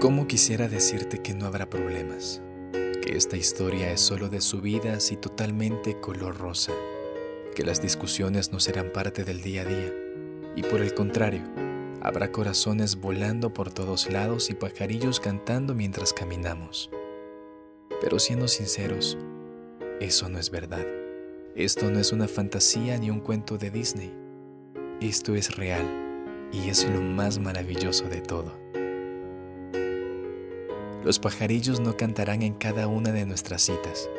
¿Cómo quisiera decirte que no habrá problemas? Que esta historia es solo de subidas y totalmente color rosa. Que las discusiones no serán parte del día a día. Y por el contrario, habrá corazones volando por todos lados y pajarillos cantando mientras caminamos. Pero siendo sinceros, eso no es verdad. Esto no es una fantasía ni un cuento de Disney. Esto es real y es lo más maravilloso de todo. Los pajarillos no cantarán en cada una de nuestras citas.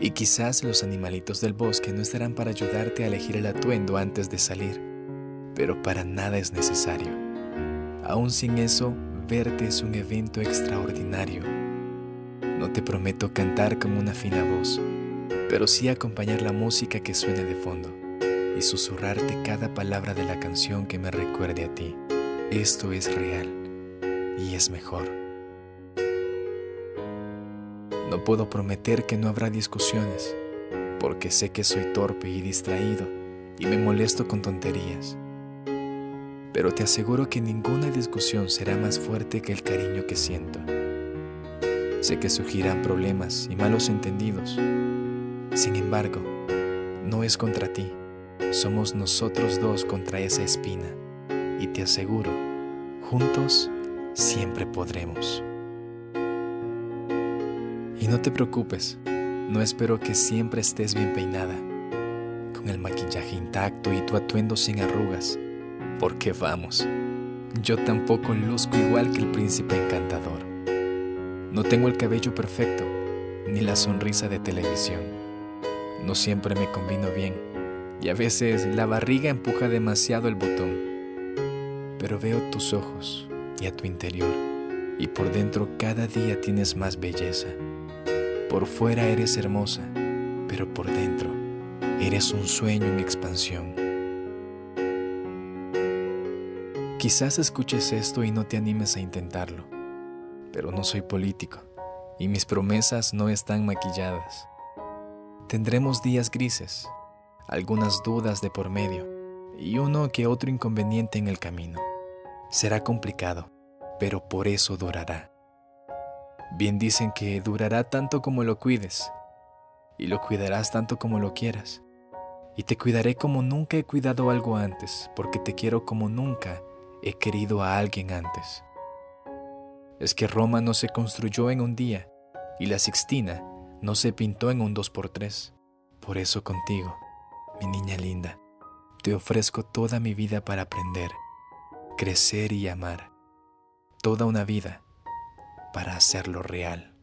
Y quizás los animalitos del bosque no estarán para ayudarte a elegir el atuendo antes de salir, pero para nada es necesario. Aún sin eso, verte es un evento extraordinario. No te prometo cantar con una fina voz, pero sí acompañar la música que suene de fondo y susurrarte cada palabra de la canción que me recuerde a ti. Esto es real y es mejor. No puedo prometer que no habrá discusiones, porque sé que soy torpe y distraído y me molesto con tonterías. Pero te aseguro que ninguna discusión será más fuerte que el cariño que siento. Sé que surgirán problemas y malos entendidos. Sin embargo, no es contra ti, somos nosotros dos contra esa espina. Y te aseguro, juntos siempre podremos. Y no te preocupes, no espero que siempre estés bien peinada, con el maquillaje intacto y tu atuendo sin arrugas, porque vamos, yo tampoco luzco igual que el príncipe encantador. No tengo el cabello perfecto, ni la sonrisa de televisión. No siempre me combino bien, y a veces la barriga empuja demasiado el botón. Pero veo tus ojos y a tu interior, y por dentro cada día tienes más belleza. Por fuera eres hermosa, pero por dentro eres un sueño en expansión. Quizás escuches esto y no te animes a intentarlo, pero no soy político y mis promesas no están maquilladas. Tendremos días grises, algunas dudas de por medio y uno que otro inconveniente en el camino. Será complicado, pero por eso durará. Bien dicen que durará tanto como lo cuides, y lo cuidarás tanto como lo quieras. Y te cuidaré como nunca he cuidado algo antes, porque te quiero como nunca he querido a alguien antes. Es que Roma no se construyó en un día, y la Sixtina no se pintó en un dos por tres. Por eso contigo, mi niña linda, te ofrezco toda mi vida para aprender, crecer y amar. Toda una vida para hacerlo real.